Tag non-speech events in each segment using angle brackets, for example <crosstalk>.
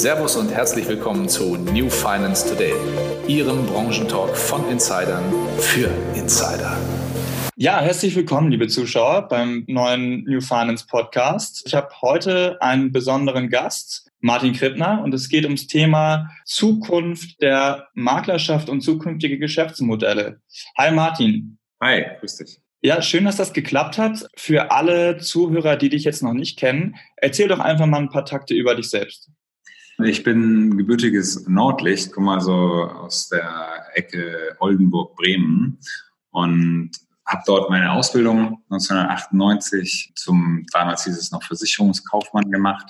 Servus und herzlich willkommen zu New Finance Today, Ihrem Branchentalk von Insidern für Insider. Ja, herzlich willkommen, liebe Zuschauer, beim neuen New Finance Podcast. Ich habe heute einen besonderen Gast, Martin Krippner, und es geht ums Thema Zukunft der Maklerschaft und zukünftige Geschäftsmodelle. Hi Martin. Hi, grüß dich. Ja, schön, dass das geklappt hat. Für alle Zuhörer, die dich jetzt noch nicht kennen, erzähl doch einfach mal ein paar Takte über dich selbst. Ich bin gebürtiges Nordlicht, komme also aus der Ecke Oldenburg-Bremen und habe dort meine Ausbildung 1998 zum, damals hieß es noch Versicherungskaufmann gemacht,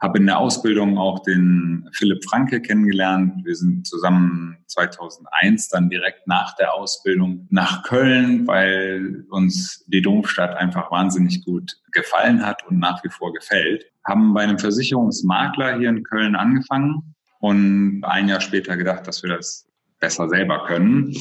habe in der Ausbildung auch den Philipp Franke kennengelernt. Wir sind zusammen 2001 dann direkt nach der Ausbildung nach Köln, weil uns die Domstadt einfach wahnsinnig gut gefallen hat und nach wie vor gefällt. Haben bei einem Versicherungsmakler hier in Köln angefangen und ein Jahr später gedacht, dass wir das besser selber können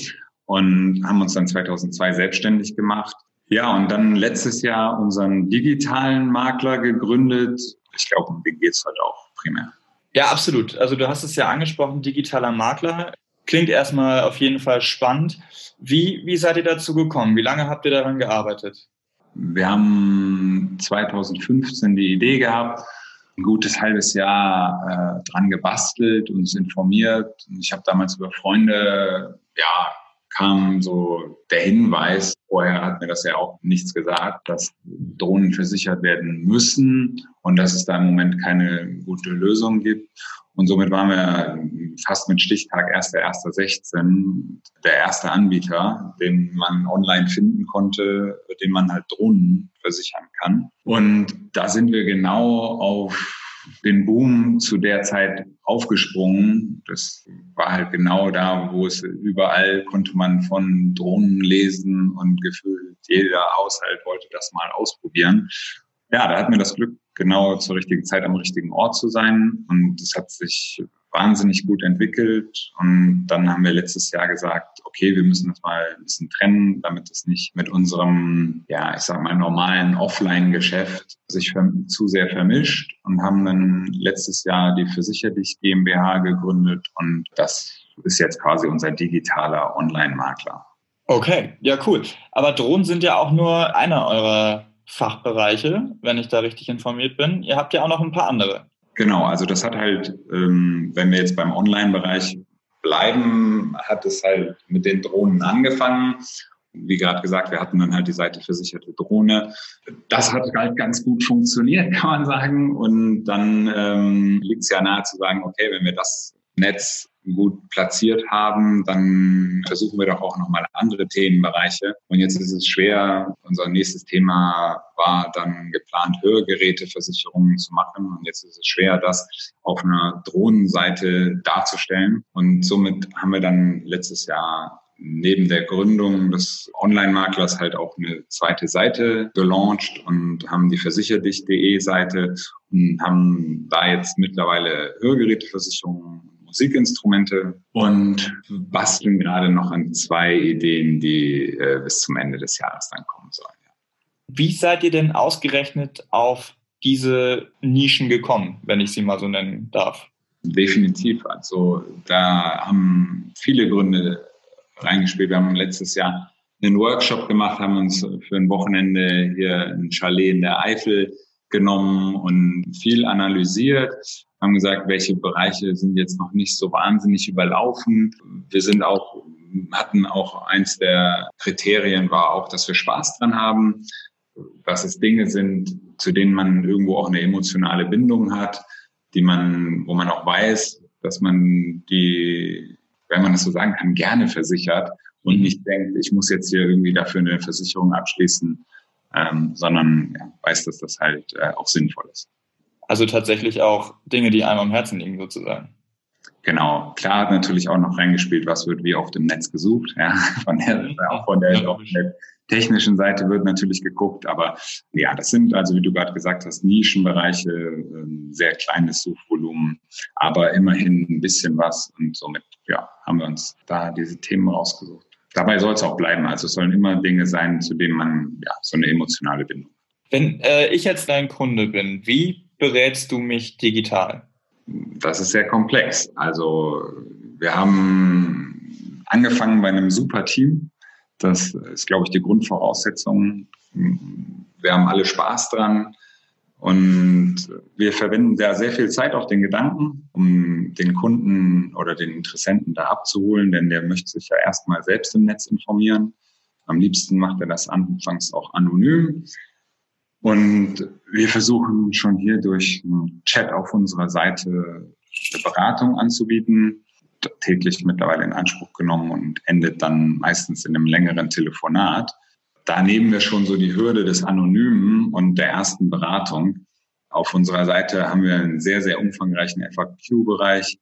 und haben uns dann 2002 selbstständig gemacht. Ja, und dann letztes Jahr unseren digitalen Makler gegründet, ich glaube, um den geht es halt auch primär. Ja, absolut. Also du hast es ja angesprochen, digitaler Makler. Klingt erstmal auf jeden Fall spannend. Wie, wie seid ihr dazu gekommen? Wie lange habt ihr daran gearbeitet? Wir haben 2015 die Idee gehabt, ein gutes halbes Jahr äh, dran gebastelt, uns informiert. Ich habe damals über Freunde ja, kam so der Hinweis, vorher hat mir das ja auch nichts gesagt, dass Drohnen versichert werden müssen und dass es da im Moment keine gute Lösung gibt. Und somit waren wir fast mit Stichtag 1.1.16 der erste Anbieter, den man online finden konnte, den man halt Drohnen versichern kann. Und da sind wir genau auf den Boom zu der Zeit aufgesprungen. Das war halt genau da, wo es überall konnte man von Drohnen lesen und gefühlt jeder Haushalt wollte das mal ausprobieren. Ja, da hatten wir das Glück, genau zur richtigen Zeit am richtigen Ort zu sein und es hat sich wahnsinnig gut entwickelt. Und dann haben wir letztes Jahr gesagt, okay, wir müssen das mal ein bisschen trennen, damit es nicht mit unserem, ja, ich sag mal, normalen Offline-Geschäft sich zu sehr vermischt und haben dann letztes Jahr die Versicherlich GmbH gegründet und das ist jetzt quasi unser digitaler Online-Makler. Okay, ja, cool. Aber Drohnen sind ja auch nur einer eurer Fachbereiche, wenn ich da richtig informiert bin. Ihr habt ja auch noch ein paar andere. Genau, also das hat halt, ähm, wenn wir jetzt beim Online-Bereich bleiben, hat es halt mit den Drohnen angefangen. Wie gerade gesagt, wir hatten dann halt die Seite versicherte Drohne. Das hat halt ganz gut funktioniert, <laughs> kann man sagen. Und dann ähm, liegt es ja nahe zu sagen, okay, wenn wir das Netz gut platziert haben, dann versuchen wir doch auch nochmal andere Themenbereiche. Und jetzt ist es schwer. Unser nächstes Thema war dann geplant, Hörgeräteversicherungen zu machen. Und jetzt ist es schwer, das auf einer Drohnenseite darzustellen. Und somit haben wir dann letztes Jahr neben der Gründung des Online-Maklers halt auch eine zweite Seite gelauncht und haben die versichertdich.de Seite und haben da jetzt mittlerweile Hörgeräteversicherungen Musikinstrumente und basteln gerade noch an zwei Ideen, die äh, bis zum Ende des Jahres dann kommen sollen. Ja. Wie seid ihr denn ausgerechnet auf diese Nischen gekommen, wenn ich sie mal so nennen darf? Definitiv. Also da haben viele Gründe reingespielt. Wir haben letztes Jahr einen Workshop gemacht, haben uns für ein Wochenende hier ein Chalet in der Eifel genommen und viel analysiert, haben gesagt, welche Bereiche sind jetzt noch nicht so wahnsinnig überlaufen. Wir sind auch, hatten auch eins der Kriterien war auch, dass wir Spaß dran haben, dass es Dinge sind, zu denen man irgendwo auch eine emotionale Bindung hat, die man, wo man auch weiß, dass man die, wenn man das so sagen kann, gerne versichert und nicht denkt, ich muss jetzt hier irgendwie dafür eine Versicherung abschließen, ähm, sondern ja, weiß, dass das halt äh, auch sinnvoll ist. Also tatsächlich auch Dinge, die einem am Herzen liegen, sozusagen. Genau, klar hat natürlich auch noch reingespielt, was wird wie auf dem Netz gesucht. Ja, von der, auch von der, auch der technischen Seite wird natürlich geguckt, aber ja, das sind also, wie du gerade gesagt hast, Nischenbereiche, ähm, sehr kleines Suchvolumen, aber immerhin ein bisschen was und somit ja, haben wir uns da diese Themen rausgesucht dabei soll es auch bleiben. Also es sollen immer Dinge sein, zu denen man ja, so eine emotionale Bindung. Wenn äh, ich jetzt dein Kunde bin, wie berätst du mich digital? Das ist sehr komplex. Also wir haben angefangen bei einem super Team. Das ist, glaube ich, die Grundvoraussetzung. Wir haben alle Spaß dran. Und wir verwenden da sehr viel Zeit auf den Gedanken, um den Kunden oder den Interessenten da abzuholen, denn der möchte sich ja erstmal selbst im Netz informieren. Am liebsten macht er das anfangs auch anonym. Und wir versuchen schon hier durch einen Chat auf unserer Seite eine Beratung anzubieten, täglich mittlerweile in Anspruch genommen und endet dann meistens in einem längeren Telefonat da nehmen wir schon so die Hürde des Anonymen und der ersten Beratung. Auf unserer Seite haben wir einen sehr, sehr umfangreichen FAQ-Bereich,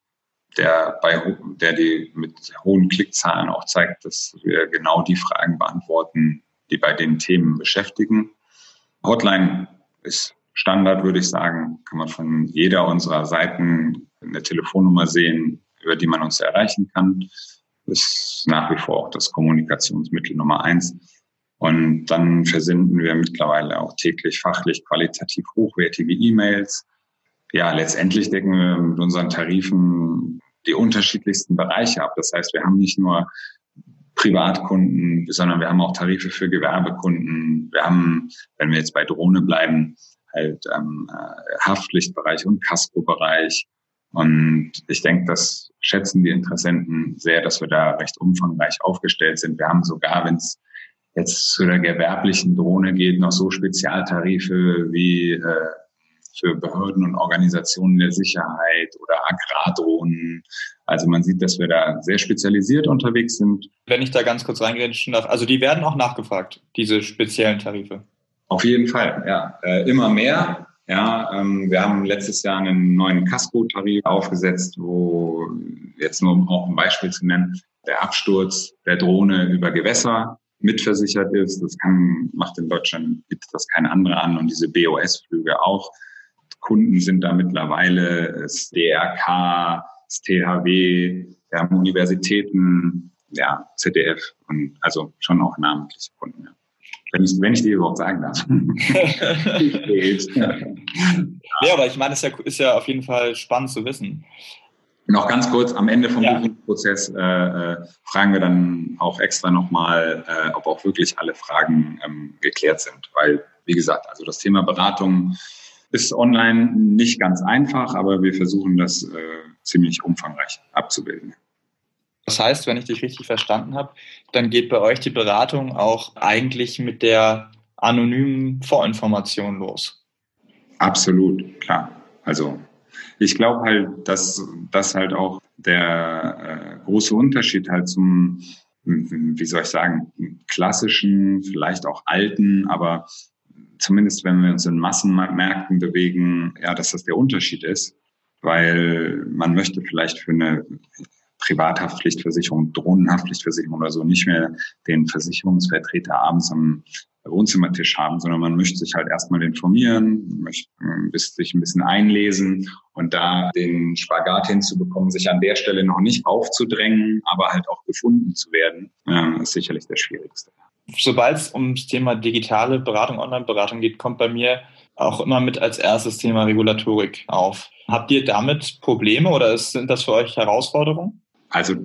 der bei, der die mit hohen Klickzahlen auch zeigt, dass wir genau die Fragen beantworten, die bei den Themen beschäftigen. Hotline ist Standard, würde ich sagen, kann man von jeder unserer Seiten eine Telefonnummer sehen, über die man uns erreichen kann. Ist nach wie vor auch das Kommunikationsmittel Nummer eins. Und dann versenden wir mittlerweile auch täglich fachlich qualitativ hochwertige E-Mails. Ja, letztendlich decken wir mit unseren Tarifen die unterschiedlichsten Bereiche ab. Das heißt, wir haben nicht nur Privatkunden, sondern wir haben auch Tarife für Gewerbekunden. Wir haben, wenn wir jetzt bei Drohne bleiben, halt ähm, äh, Haftpflichtbereich und Casco-Bereich. Und ich denke, das schätzen die Interessenten sehr, dass wir da recht umfangreich aufgestellt sind. Wir haben sogar, wenn es jetzt zu der gewerblichen Drohne geht, noch so Spezialtarife wie äh, für Behörden und Organisationen der Sicherheit oder Agrardrohnen. Also man sieht, dass wir da sehr spezialisiert unterwegs sind. Wenn ich da ganz kurz reingrätschen darf, also die werden auch nachgefragt, diese speziellen Tarife. Auf jeden Fall, ja. Äh, immer mehr. Ja, ähm, wir haben letztes Jahr einen neuen Casco-Tarif aufgesetzt, wo jetzt nur um auch ein Beispiel zu nennen, der Absturz der Drohne über Gewässer mitversichert ist. Das kann, macht in Deutschland, bietet das kein anderer an und diese BOS-Flüge auch. Kunden sind da mittlerweile das DRK, das THW, wir haben Universitäten, ja, ZDF und also schon auch namentliche Kunden. Ja. Wenn ich, wenn ich die überhaupt sagen darf. <laughs> <laughs> ja, aber ich meine, es ist ja, ist ja auf jeden Fall spannend zu wissen. Noch ganz kurz, am Ende vom ja. Buchungsprozess äh, äh, fragen wir dann auch extra nochmal, äh, ob auch wirklich alle Fragen ähm, geklärt sind. Weil, wie gesagt, also das Thema Beratung ist online nicht ganz einfach, aber wir versuchen das äh, ziemlich umfangreich abzubilden. Das heißt, wenn ich dich richtig verstanden habe, dann geht bei euch die Beratung auch eigentlich mit der anonymen Vorinformation los. Absolut, klar. Also ich glaube halt, dass das halt auch der äh, große Unterschied halt zum, wie soll ich sagen, klassischen, vielleicht auch alten, aber zumindest wenn wir uns in Massenmärkten bewegen, ja, dass das der Unterschied ist, weil man möchte vielleicht für eine Privathaftpflichtversicherung, Drohnenhaftpflichtversicherung oder so nicht mehr den Versicherungsvertreter abends am Wohnzimmertisch haben, sondern man möchte sich halt erstmal informieren, möchte sich ein bisschen einlesen und da den Spagat hinzubekommen, sich an der Stelle noch nicht aufzudrängen, aber halt auch gefunden zu werden, ist sicherlich das Schwierigste. Sobald es ums Thema digitale Beratung, Online-Beratung geht, kommt bei mir auch immer mit als erstes Thema Regulatorik auf. Habt ihr damit Probleme oder sind das für euch Herausforderungen? Also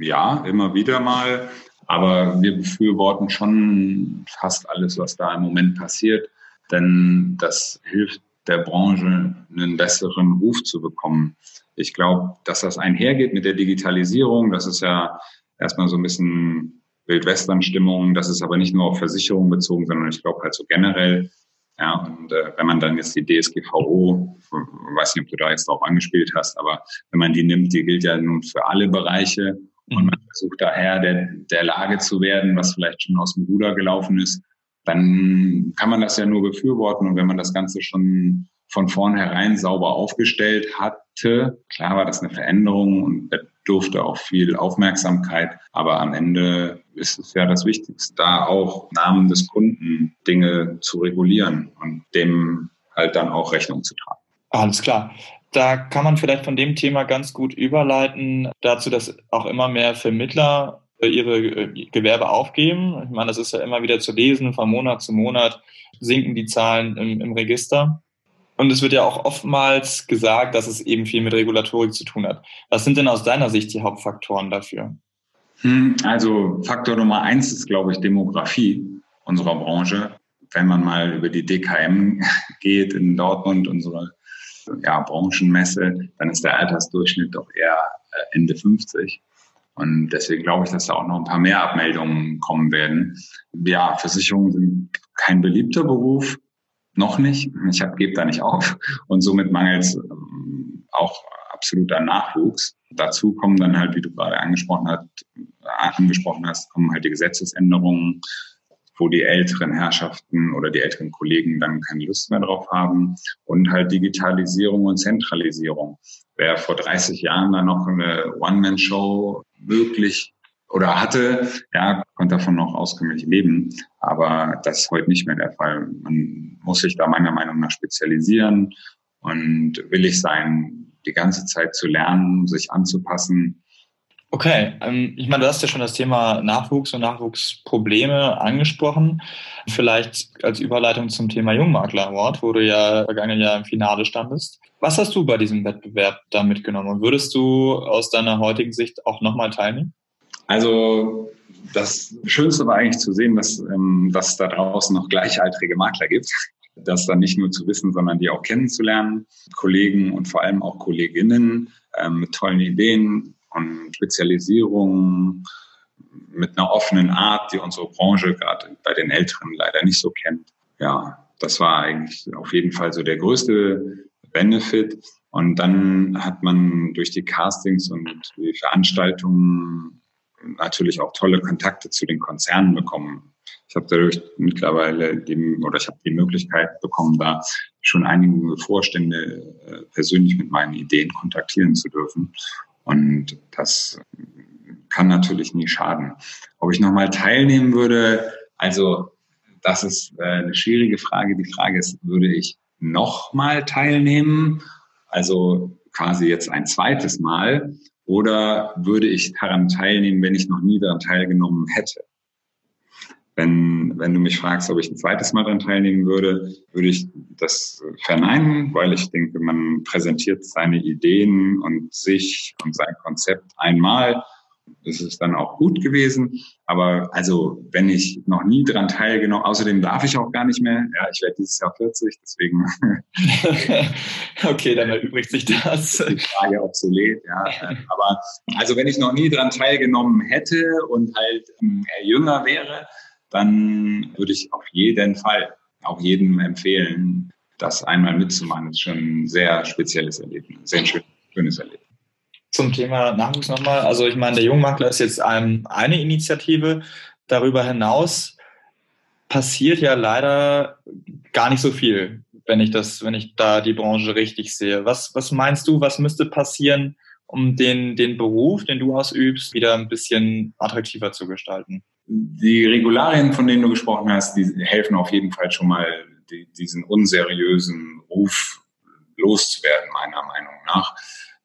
ja, immer wieder mal. Aber wir befürworten schon fast alles, was da im Moment passiert, denn das hilft der Branche, einen besseren Ruf zu bekommen. Ich glaube, dass das einhergeht mit der Digitalisierung. Das ist ja erstmal so ein bisschen Wildwestern-Stimmung. Das ist aber nicht nur auf Versicherungen bezogen, sondern ich glaube halt so generell. Ja, und äh, wenn man dann jetzt die DSGVO, weiß nicht, ob du da jetzt drauf angespielt hast, aber wenn man die nimmt, die gilt ja nun für alle Bereiche und man versucht daher der, der Lage zu werden, was vielleicht schon aus dem Ruder gelaufen ist, dann kann man das ja nur befürworten. Und wenn man das Ganze schon von vornherein sauber aufgestellt hatte, klar war das eine Veränderung und durfte auch viel Aufmerksamkeit, aber am Ende ist es ja das Wichtigste, da auch Namen des Kunden Dinge zu regulieren und dem halt dann auch Rechnung zu tragen. Alles klar. Da kann man vielleicht von dem Thema ganz gut überleiten dazu, dass auch immer mehr Vermittler ihre äh, Gewerbe aufgeben. Ich meine, das ist ja immer wieder zu lesen, von Monat zu Monat sinken die Zahlen im, im Register. Und es wird ja auch oftmals gesagt, dass es eben viel mit Regulatorik zu tun hat. Was sind denn aus deiner Sicht die Hauptfaktoren dafür? Hm, also Faktor Nummer eins ist, glaube ich, Demografie unserer Branche. Wenn man mal über die DKM <laughs> geht in Dortmund, unsere ja, Branchenmesse, dann ist der Altersdurchschnitt doch eher äh, Ende 50. Und deswegen glaube ich, dass da auch noch ein paar mehr Abmeldungen kommen werden. Ja, Versicherungen sind kein beliebter Beruf, noch nicht. Ich gebe da nicht auf. Und somit mangelt es ähm, auch absolut an Nachwuchs. Dazu kommen dann halt, wie du gerade angesprochen hast, angesprochen hast, kommen halt die Gesetzesänderungen, wo die älteren Herrschaften oder die älteren Kollegen dann keine Lust mehr drauf haben und halt Digitalisierung und Zentralisierung. Wer vor 30 Jahren dann noch eine One-Man-Show möglich oder hatte, ja, konnte davon noch auskömmlich leben. Aber das ist heute nicht mehr der Fall. Man muss sich da meiner Meinung nach spezialisieren und willig sein, die ganze Zeit zu lernen, sich anzupassen Okay, ähm, ich meine, du hast ja schon das Thema Nachwuchs und Nachwuchsprobleme angesprochen. Vielleicht als Überleitung zum Thema Jungmakler Award, wo du ja vergangenen Jahr im Finale standest. Was hast du bei diesem Wettbewerb da mitgenommen? Und würdest du aus deiner heutigen Sicht auch nochmal teilnehmen? Also das Schönste war eigentlich zu sehen, dass, ähm, dass da draußen noch gleichaltrige Makler gibt. Das dann nicht nur zu wissen, sondern die auch kennenzulernen. Kollegen und vor allem auch Kolleginnen ähm, mit tollen Ideen, von Spezialisierung mit einer offenen Art, die unsere Branche gerade bei den Älteren leider nicht so kennt. Ja, das war eigentlich auf jeden Fall so der größte Benefit. Und dann hat man durch die Castings und die Veranstaltungen natürlich auch tolle Kontakte zu den Konzernen bekommen. Ich habe dadurch mittlerweile die, oder ich habe die Möglichkeit bekommen, da schon einige Vorstände äh, persönlich mit meinen Ideen kontaktieren zu dürfen. Und das kann natürlich nie schaden. Ob ich nochmal teilnehmen würde, also das ist äh, eine schwierige Frage. Die Frage ist, würde ich nochmal teilnehmen? Also quasi jetzt ein zweites Mal? Oder würde ich daran teilnehmen, wenn ich noch nie daran teilgenommen hätte? Wenn, wenn du mich fragst, ob ich ein zweites Mal daran teilnehmen würde, würde ich das verneinen, weil ich denke, man präsentiert seine Ideen und sich und sein Konzept einmal. Das ist dann auch gut gewesen. Aber also, wenn ich noch nie daran teilgenommen, außerdem darf ich auch gar nicht mehr. Ja, ich werde dieses Jahr 40, deswegen. <laughs> okay, dann erübrigt sich das. Die Frage obsolet, ja. Aber also, wenn ich noch nie daran teilgenommen hätte und halt ähm, jünger wäre, dann würde ich auf jeden Fall auch jedem empfehlen, das einmal mitzumachen. Das ist schon ein sehr spezielles Erlebnis, sehr schön, schönes Erlebnis. Zum Thema Nachwuchs nochmal. Also ich meine, der Jungmakler ist jetzt ein, eine Initiative. Darüber hinaus passiert ja leider gar nicht so viel, wenn ich das, wenn ich da die Branche richtig sehe. Was, was meinst du, was müsste passieren, um den, den Beruf, den du ausübst, wieder ein bisschen attraktiver zu gestalten? Die Regularien, von denen du gesprochen hast, die helfen auf jeden Fall schon mal, die, diesen unseriösen Ruf loszuwerden, meiner Meinung nach.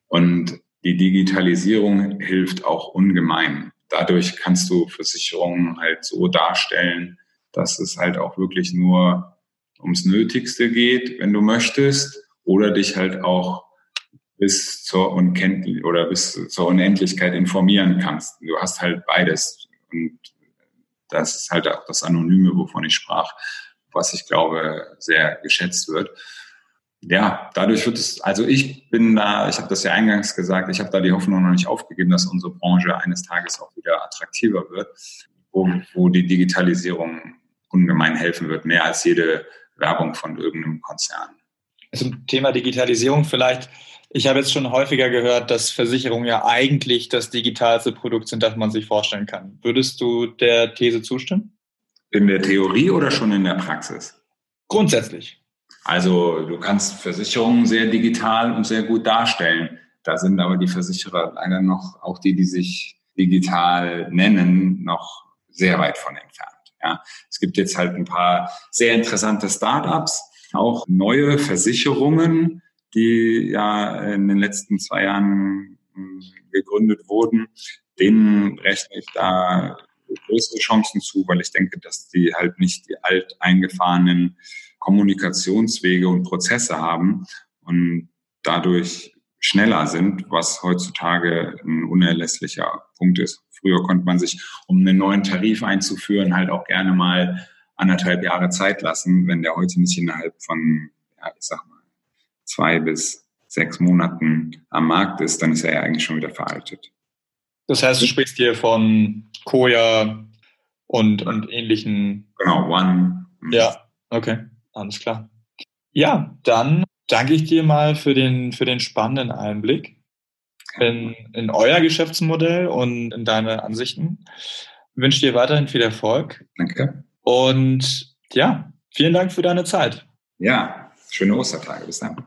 Und die Digitalisierung hilft auch ungemein. Dadurch kannst du Versicherungen halt so darstellen, dass es halt auch wirklich nur ums Nötigste geht, wenn du möchtest, oder dich halt auch bis zur Unkenntlich oder bis zur Unendlichkeit informieren kannst. Du hast halt beides. Und das ist halt auch das Anonyme, wovon ich sprach, was ich glaube sehr geschätzt wird. Ja, dadurch wird es, also ich bin da, ich habe das ja eingangs gesagt, ich habe da die Hoffnung noch nicht aufgegeben, dass unsere Branche eines Tages auch wieder attraktiver wird, wo, wo die Digitalisierung ungemein helfen wird, mehr als jede Werbung von irgendeinem Konzern. Zum Thema Digitalisierung vielleicht ich habe jetzt schon häufiger gehört, dass Versicherungen ja eigentlich das digitalste Produkt sind, das man sich vorstellen kann. Würdest du der These zustimmen? In der Theorie oder schon in der Praxis? Grundsätzlich. Also du kannst Versicherungen sehr digital und sehr gut darstellen. Da sind aber die Versicherer leider noch, auch die, die sich digital nennen, noch sehr weit von entfernt. Ja, es gibt jetzt halt ein paar sehr interessante Startups, auch neue Versicherungen, die ja in den letzten zwei Jahren hm, gegründet wurden, denen rechne ich da größere Chancen zu, weil ich denke, dass die halt nicht die alteingefahrenen Kommunikationswege und Prozesse haben und dadurch schneller sind, was heutzutage ein unerlässlicher Punkt ist. Früher konnte man sich, um einen neuen Tarif einzuführen, halt auch gerne mal anderthalb Jahre Zeit lassen. Wenn der heute nicht innerhalb von, ja, ich sag mal, zwei bis sechs Monaten am Markt ist, dann ist er ja eigentlich schon wieder veraltet. Das heißt, du sprichst hier von Koya und, und ähnlichen. Genau, One. Ja, okay, alles klar. Ja, dann danke ich dir mal für den, für den spannenden Einblick in, in euer Geschäftsmodell und in deine Ansichten. Ich wünsche dir weiterhin viel Erfolg. Danke. Und ja, vielen Dank für deine Zeit. Ja, schöne Ostertage. Bis dann.